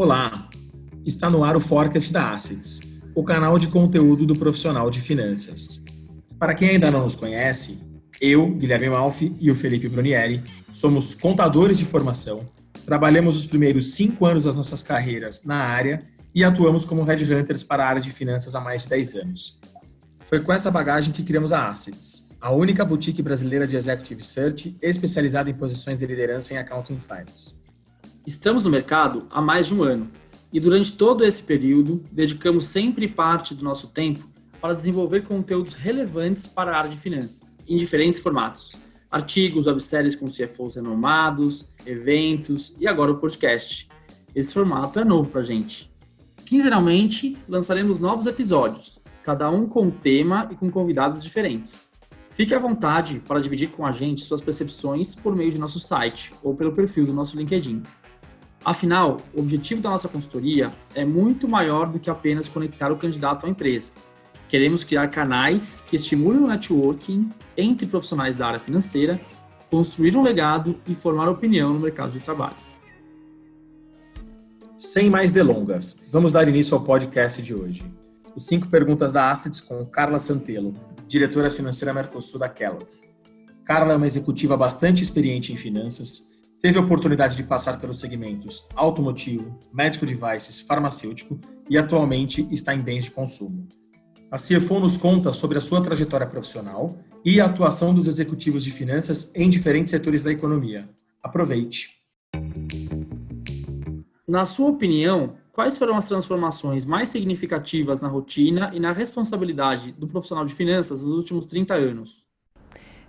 Olá, está no ar o Forecast da Assets, o canal de conteúdo do profissional de finanças. Para quem ainda não nos conhece, eu, Guilherme Malfi e o Felipe Brunieri somos contadores de formação, trabalhamos os primeiros cinco anos das nossas carreiras na área e atuamos como headhunters para a área de finanças há mais de 10 anos. Foi com essa bagagem que criamos a Assets, a única boutique brasileira de Executive Search especializada em posições de liderança em Accounting Finance. Estamos no mercado há mais de um ano e durante todo esse período dedicamos sempre parte do nosso tempo para desenvolver conteúdos relevantes para a área de finanças, em diferentes formatos. Artigos, webséries com CFOs renomados, eventos e agora o podcast. Esse formato é novo para a gente. Quinzenalmente, lançaremos novos episódios, cada um com um tema e com convidados diferentes. Fique à vontade para dividir com a gente suas percepções por meio de nosso site ou pelo perfil do nosso LinkedIn. Afinal, o objetivo da nossa consultoria é muito maior do que apenas conectar o candidato à empresa. Queremos criar canais que estimulem o networking entre profissionais da área financeira, construir um legado e formar opinião no mercado de trabalho. Sem mais delongas, vamos dar início ao podcast de hoje. Os cinco perguntas da Assets com Carla Santelo, diretora financeira Mercosul da Kellogg. Carla é uma executiva bastante experiente em finanças, teve a oportunidade de passar pelos segmentos automotivo, medical devices, farmacêutico e atualmente está em bens de consumo. A CFO nos conta sobre a sua trajetória profissional e a atuação dos executivos de finanças em diferentes setores da economia. Aproveite! Na sua opinião, Quais foram as transformações mais significativas na rotina e na responsabilidade do profissional de finanças nos últimos 30 anos?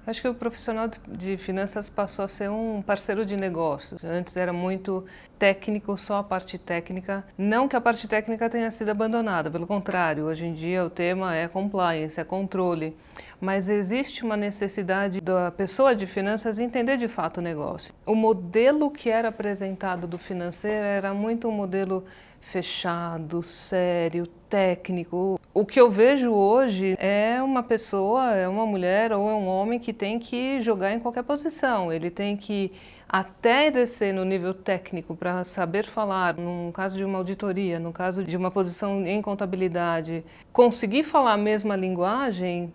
Acho que o profissional de finanças passou a ser um parceiro de negócio. Antes era muito técnico, só a parte técnica. Não que a parte técnica tenha sido abandonada, pelo contrário, hoje em dia o tema é compliance, é controle. Mas existe uma necessidade da pessoa de finanças entender de fato o negócio. O modelo que era apresentado do financeiro era muito um modelo fechado, sério, técnico. O que eu vejo hoje é uma pessoa, é uma mulher ou é um homem que tem que jogar em qualquer posição. Ele tem que até descer no nível técnico para saber falar, no caso de uma auditoria, no caso de uma posição em contabilidade, conseguir falar a mesma linguagem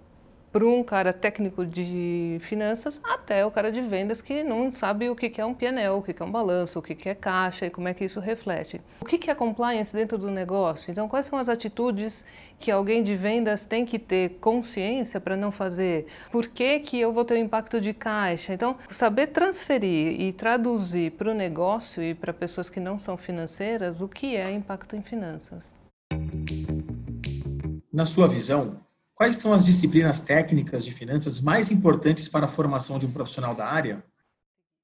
para um cara técnico de finanças até o cara de vendas que não sabe o que é um PNL, o que é um balanço, o que é caixa e como é que isso reflete. O que é compliance dentro do negócio? Então, quais são as atitudes que alguém de vendas tem que ter consciência para não fazer? Por que, que eu vou ter um impacto de caixa? Então, saber transferir e traduzir para o negócio e para pessoas que não são financeiras o que é impacto em finanças. Na sua visão, Quais são as disciplinas técnicas de finanças mais importantes para a formação de um profissional da área?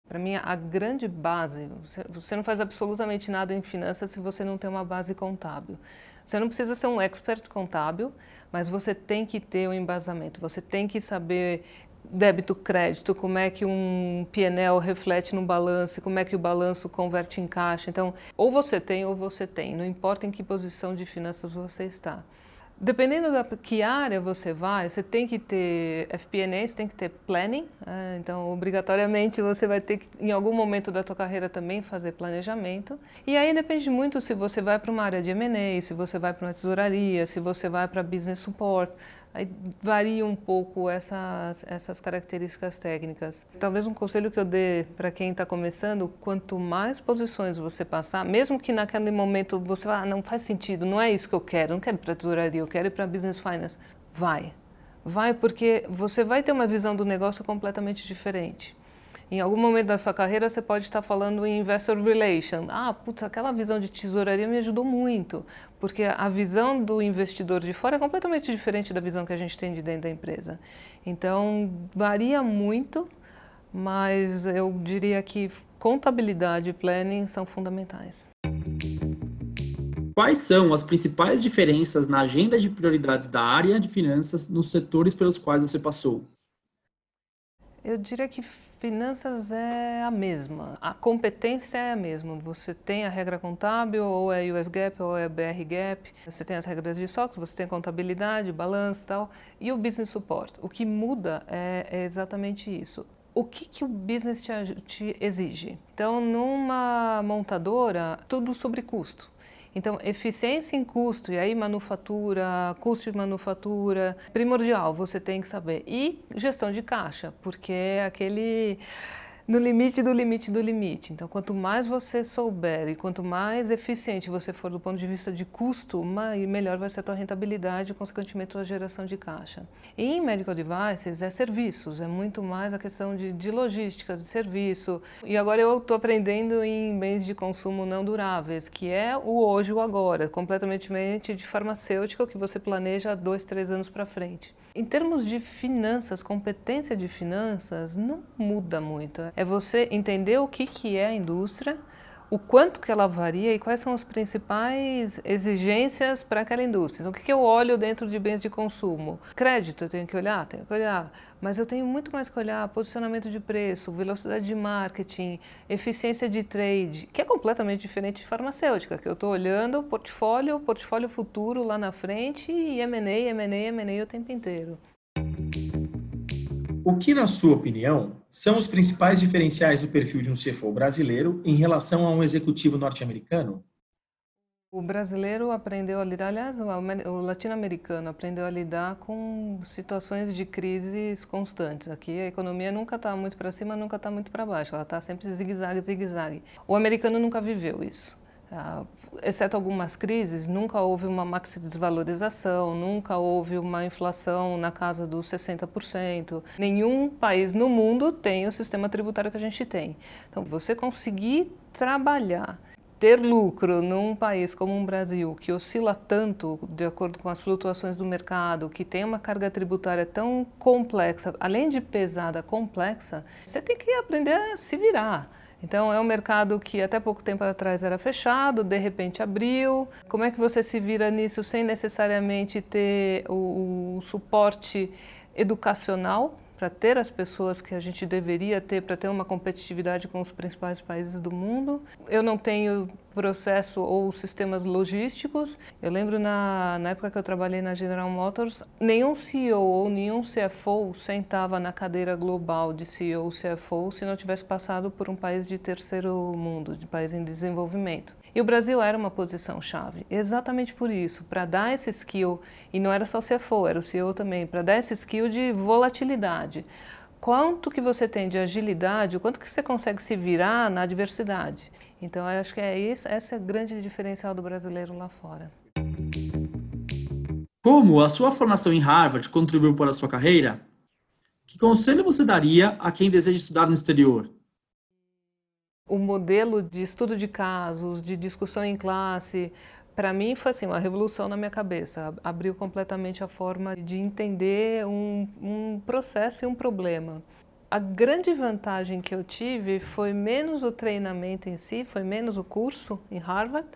Para mim, a grande base, você não faz absolutamente nada em finanças se você não tem uma base contábil. Você não precisa ser um expert contábil, mas você tem que ter um embasamento, você tem que saber débito, crédito, como é que um PNL reflete no balanço, como é que o balanço converte em caixa. Então, ou você tem ou você tem, não importa em que posição de finanças você está. Dependendo da que área você vai, você tem que ter FP&A, você tem que ter planning. É, então, obrigatoriamente, você vai ter que, em algum momento da tua carreira também, fazer planejamento. E aí depende muito se você vai para uma área de M&A, se você vai para uma tesouraria, se você vai para business support. Aí varia um pouco essas, essas características técnicas. Talvez um conselho que eu dê para quem está começando, quanto mais posições você passar, mesmo que naquele momento você ah, não faz sentido, não é isso que eu quero, não quero ir para tesouraria, eu quero ir para business finance, vai. Vai porque você vai ter uma visão do negócio completamente diferente. Em algum momento da sua carreira, você pode estar falando em investor relation. Ah, putz, aquela visão de tesouraria me ajudou muito, porque a visão do investidor de fora é completamente diferente da visão que a gente tem de dentro da empresa. Então, varia muito, mas eu diria que contabilidade e planning são fundamentais. Quais são as principais diferenças na agenda de prioridades da área de finanças nos setores pelos quais você passou? Eu diria que finanças é a mesma, a competência é a mesma. Você tem a regra contábil, ou é US GAAP, ou é BR GAAP. Você tem as regras de SOX, você tem contabilidade, balanço e tal, e o business support. O que muda é, é exatamente isso. o que, que o business te, te exige. Então, numa montadora, tudo sobre custo. Então, eficiência em custo, e aí manufatura, custo de manufatura, primordial, você tem que saber. E gestão de caixa, porque é aquele no limite do limite do limite. Então, quanto mais você souber e quanto mais eficiente você for do ponto de vista de custo, melhor vai ser a tua rentabilidade e, consequentemente, a geração de caixa. E em medical devices é serviços, é muito mais a questão de, de logística, de serviço. E agora eu estou aprendendo em bens de consumo não duráveis, que é o hoje o agora, completamente de farmacêutico que você planeja dois, três anos para frente. Em termos de finanças, competência de finanças não muda muito. É você entender o que, que é a indústria, o quanto que ela varia e quais são as principais exigências para aquela indústria. Então, o que, que eu olho dentro de bens de consumo? Crédito, eu tenho que olhar? Tenho que olhar. Mas eu tenho muito mais que olhar posicionamento de preço, velocidade de marketing, eficiência de trade, que é completamente diferente de farmacêutica, que eu estou olhando portfólio, portfólio futuro lá na frente e M&A, M&A, M&A o tempo inteiro. O que, na sua opinião, são os principais diferenciais do perfil de um CFO brasileiro em relação a um executivo norte-americano? O brasileiro aprendeu a lidar, aliás, o latino-americano aprendeu a lidar com situações de crises constantes. Aqui a economia nunca está muito para cima, nunca está muito para baixo, ela está sempre zigue-zague, zigue-zague. O americano nunca viveu isso. Uh, exceto algumas crises, nunca houve uma maxi desvalorização, nunca houve uma inflação na casa dos 60%. Nenhum país no mundo tem o sistema tributário que a gente tem. Então, você conseguir trabalhar, ter lucro num país como o Brasil, que oscila tanto de acordo com as flutuações do mercado, que tem uma carga tributária tão complexa, além de pesada, complexa, você tem que aprender a se virar. Então é um mercado que até pouco tempo atrás era fechado, de repente abriu. Como é que você se vira nisso sem necessariamente ter o, o suporte educacional para ter as pessoas que a gente deveria ter para ter uma competitividade com os principais países do mundo. Eu não tenho processo ou sistemas logísticos. Eu lembro na, na época que eu trabalhei na General Motors, nenhum CEO ou nenhum CFO sentava na cadeira global de CEO ou CFO se não tivesse passado por um país de terceiro mundo, de país em desenvolvimento. E o Brasil era uma posição chave, exatamente por isso, para dar esse skill, e não era só o CFO, era o CEO também, para dar esse skill de volatilidade. Quanto que você tem de agilidade, o quanto que você consegue se virar na adversidade. Então, eu acho que é isso, essa é a grande diferencial do brasileiro lá fora. Como a sua formação em Harvard contribuiu para a sua carreira? Que conselho você daria a quem deseja estudar no exterior? O modelo de estudo de casos, de discussão em classe, para mim foi assim uma revolução na minha cabeça. Abriu completamente a forma de entender um, um processo e um problema. A grande vantagem que eu tive foi menos o treinamento em si, foi menos o curso em Harvard,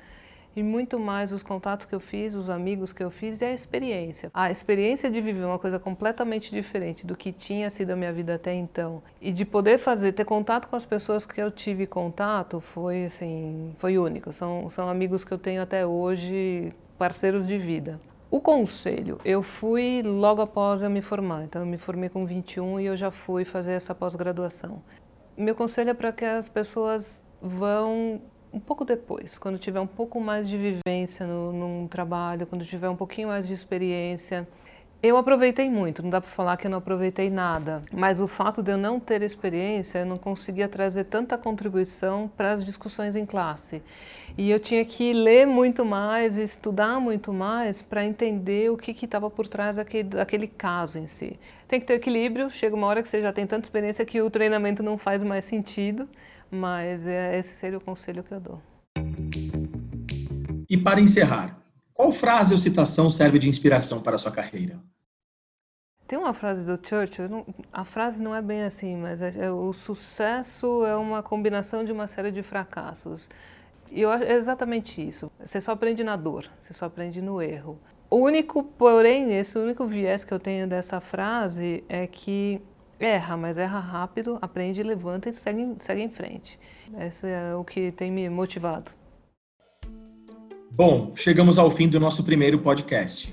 e muito mais os contatos que eu fiz, os amigos que eu fiz e a experiência. A experiência de viver uma coisa completamente diferente do que tinha sido a minha vida até então e de poder fazer, ter contato com as pessoas que eu tive contato foi assim, foi único. São, são amigos que eu tenho até hoje, parceiros de vida. O conselho, eu fui logo após eu me formar, então eu me formei com 21 e eu já fui fazer essa pós-graduação. Meu conselho é para que as pessoas vão um pouco depois, quando tiver um pouco mais de vivência no, num trabalho, quando tiver um pouquinho mais de experiência. Eu aproveitei muito, não dá para falar que eu não aproveitei nada, mas o fato de eu não ter experiência, eu não conseguia trazer tanta contribuição para as discussões em classe. E eu tinha que ler muito mais, estudar muito mais para entender o que estava por trás daquele, daquele caso em si. Tem que ter equilíbrio, chega uma hora que você já tem tanta experiência que o treinamento não faz mais sentido, mas é, esse seria o conselho que eu dou. E para encerrar, qual frase ou citação serve de inspiração para a sua carreira? Tem uma frase do Churchill, não, a frase não é bem assim, mas é, é, o sucesso é uma combinação de uma série de fracassos. E eu, é exatamente isso. Você só aprende na dor, você só aprende no erro. O único, porém, esse único viés que eu tenho dessa frase é que Erra, mas erra rápido, aprende, levanta e segue, segue em frente. Esse é o que tem me motivado. Bom, chegamos ao fim do nosso primeiro podcast.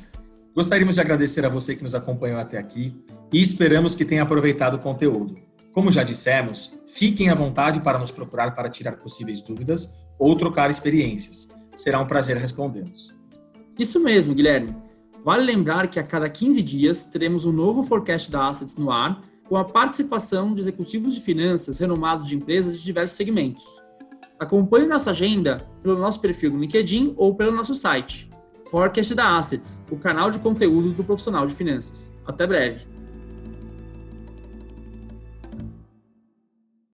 Gostaríamos de agradecer a você que nos acompanhou até aqui e esperamos que tenha aproveitado o conteúdo. Como já dissemos, fiquem à vontade para nos procurar para tirar possíveis dúvidas ou trocar experiências. Será um prazer respondê-los. Isso mesmo, Guilherme. Vale lembrar que a cada 15 dias teremos um novo forecast da Assets no ar, com a participação de executivos de finanças renomados de empresas de diversos segmentos. Acompanhe nossa agenda pelo nosso perfil no LinkedIn ou pelo nosso site. Forecast da Assets, o canal de conteúdo do profissional de finanças. Até breve!